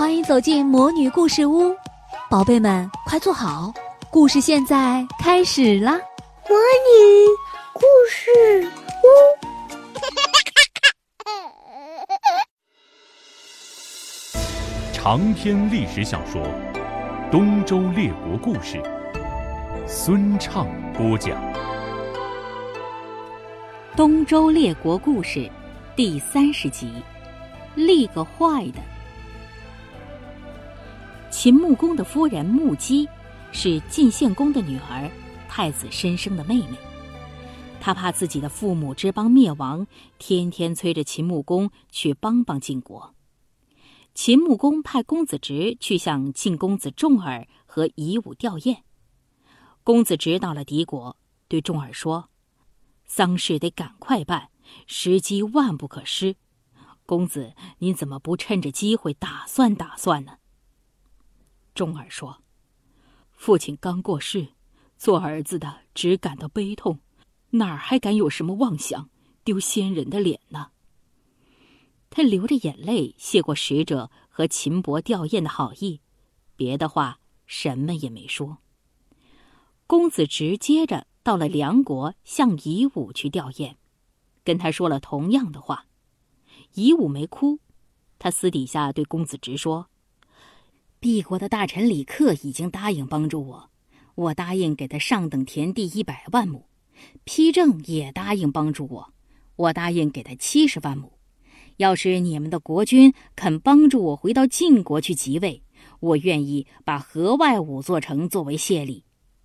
欢迎走进魔女故事屋，宝贝们快坐好，故事现在开始啦！魔女故事屋，长篇历史小说《东周列国故事》，孙畅播讲。《东周列国故事》第三十集，立个坏的。秦穆公的夫人穆姬是晋献公的女儿，太子申生的妹妹。他怕自己的父母之邦灭亡，天天催着秦穆公去帮帮晋国。秦穆公派公子直去向晋公子重耳和夷吾吊唁。公子直到了敌国，对重耳说：“丧事得赶快办，时机万不可失。公子，您怎么不趁着机会打算打算呢？”钟儿说：“父亲刚过世，做儿子的只感到悲痛，哪儿还敢有什么妄想，丢先人的脸呢？”他流着眼泪谢过使者和秦伯吊唁的好意，别的话什么也没说。公子直接着到了梁国，向夷吾去吊唁，跟他说了同样的话。夷吾没哭，他私底下对公子直说。敝国的大臣李克已经答应帮助我，我答应给他上等田地一百万亩；丕正也答应帮助我，我答应给他七十万亩。要是你们的国君肯帮助我回到晋国去即位，我愿意把河外五座城作为谢礼。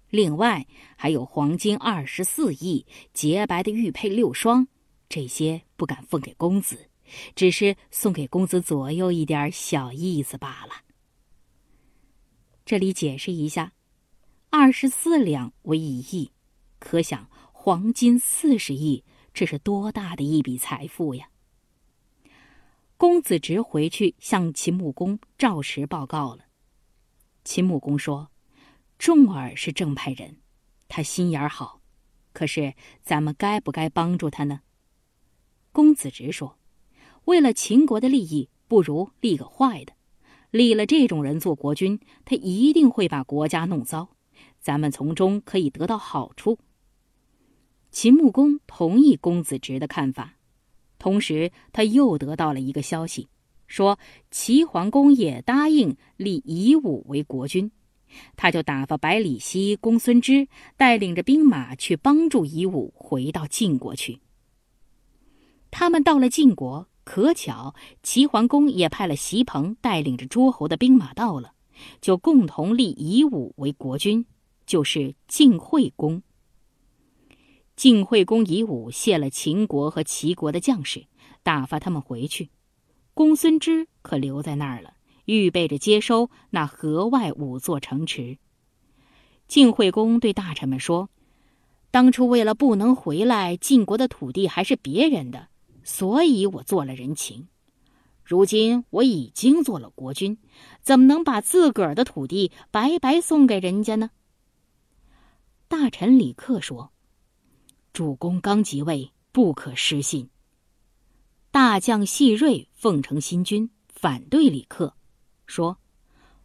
另外还有黄金二十四亿、洁白的玉佩六双，这些不敢奉给公子，只是送给公子左右一点小意思罢了。这里解释一下，二十四两为一亿，可想黄金四十亿，这是多大的一笔财富呀！公子直回去向秦穆公照实报告了。秦穆公说：“重耳是正派人，他心眼好，可是咱们该不该帮助他呢？”公子直说：“为了秦国的利益，不如立个坏的。”立了这种人做国君，他一定会把国家弄糟，咱们从中可以得到好处。秦穆公同意公子直的看法，同时他又得到了一个消息，说齐桓公也答应立夷吾为国君，他就打发百里奚、公孙支带领着兵马去帮助夷吾回到晋国去。他们到了晋国。可巧，齐桓公也派了席鹏带领着诸侯的兵马到了，就共同立夷吾为国君，就是晋惠公。晋惠公夷吾谢了秦国和齐国的将士，打发他们回去。公孙支可留在那儿了，预备着接收那河外五座城池。晋惠公对大臣们说：“当初为了不能回来，晋国的土地还是别人的。”所以我做了人情，如今我已经做了国君，怎么能把自个儿的土地白白送给人家呢？大臣李克说：“主公刚即位，不可失信。”大将细锐奉承新君，反对李克，说：“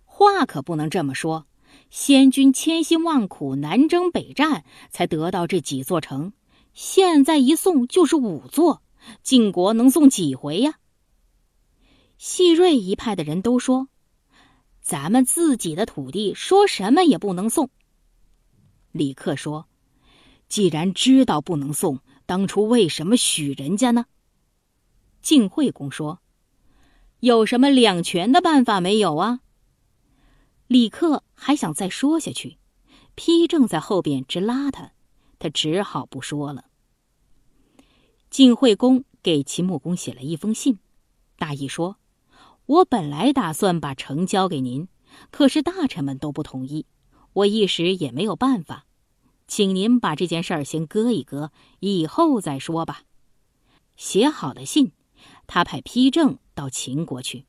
话可不能这么说。先君千辛万苦南征北战，才得到这几座城，现在一送就是五座。”晋国能送几回呀？细锐一派的人都说：“咱们自己的土地，说什么也不能送。”李克说：“既然知道不能送，当初为什么许人家呢？”晋惠公说：“有什么两全的办法没有啊？”李克还想再说下去，丕正在后边直拉他，他只好不说了。晋惠公给秦穆公写了一封信，大意说：“我本来打算把城交给您，可是大臣们都不同意，我一时也没有办法，请您把这件事儿先搁一搁，以后再说吧。”写好的信，他派丕正到秦国去。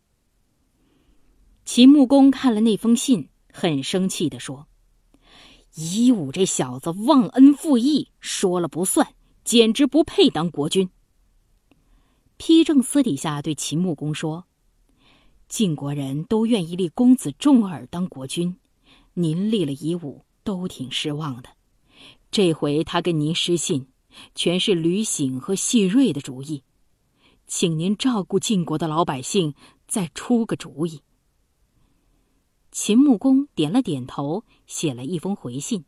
秦穆公看了那封信，很生气的说：“夷吾这小子忘恩负义，说了不算。”简直不配当国君。丕正私底下对秦穆公说：“晋国人都愿意立公子重耳当国君，您立了夷吾，都挺失望的。这回他跟您失信，全是吕醒和细瑞的主意，请您照顾晋国的老百姓，再出个主意。秦穆公点了点头，写了一封回信，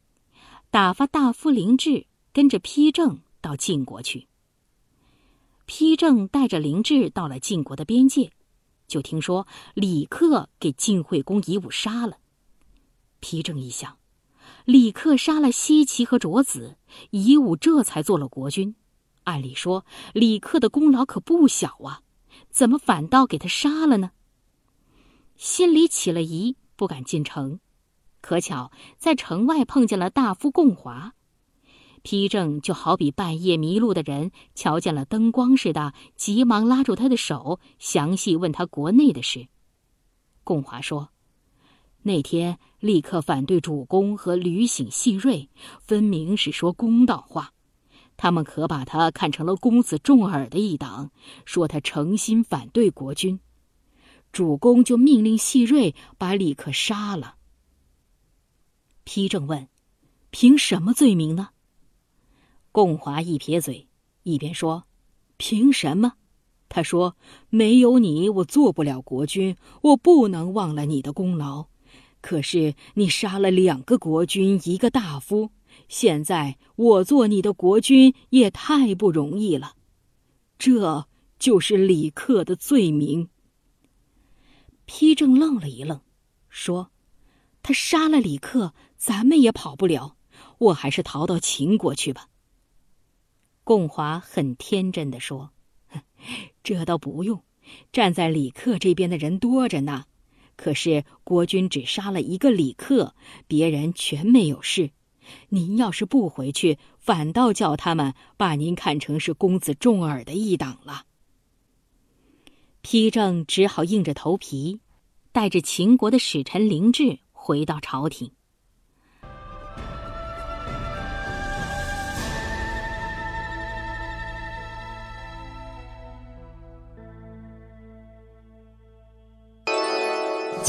打发大夫林志跟着丕正到晋国去。丕正带着林志到了晋国的边界，就听说李克给晋惠公夷吾杀了。丕正一想，李克杀了西岐和卓子，夷吾这才做了国君。按理说，李克的功劳可不小啊，怎么反倒给他杀了呢？心里起了疑，不敢进城。可巧在城外碰见了大夫共华。批正就好比半夜迷路的人瞧见了灯光似的，急忙拉住他的手，详细问他国内的事。贡华说：“那天立刻反对主公和吕醒、细锐，分明是说公道话。他们可把他看成了公子重耳的一党，说他诚心反对国君。主公就命令细锐把李克杀了。”批正问：“凭什么罪名呢？”共华一撇嘴，一边说：“凭什么？”他说：“没有你，我做不了国君，我不能忘了你的功劳。可是你杀了两个国君，一个大夫，现在我做你的国君也太不容易了。这就是李克的罪名。”丕正愣了一愣，说：“他杀了李克，咱们也跑不了，我还是逃到秦国去吧。”共华很天真的说：“这倒不用，站在李克这边的人多着呢。可是国君只杀了一个李克，别人全没有事。您要是不回去，反倒叫他们把您看成是公子重耳的一党了。”丕正只好硬着头皮，带着秦国的使臣林志回到朝廷。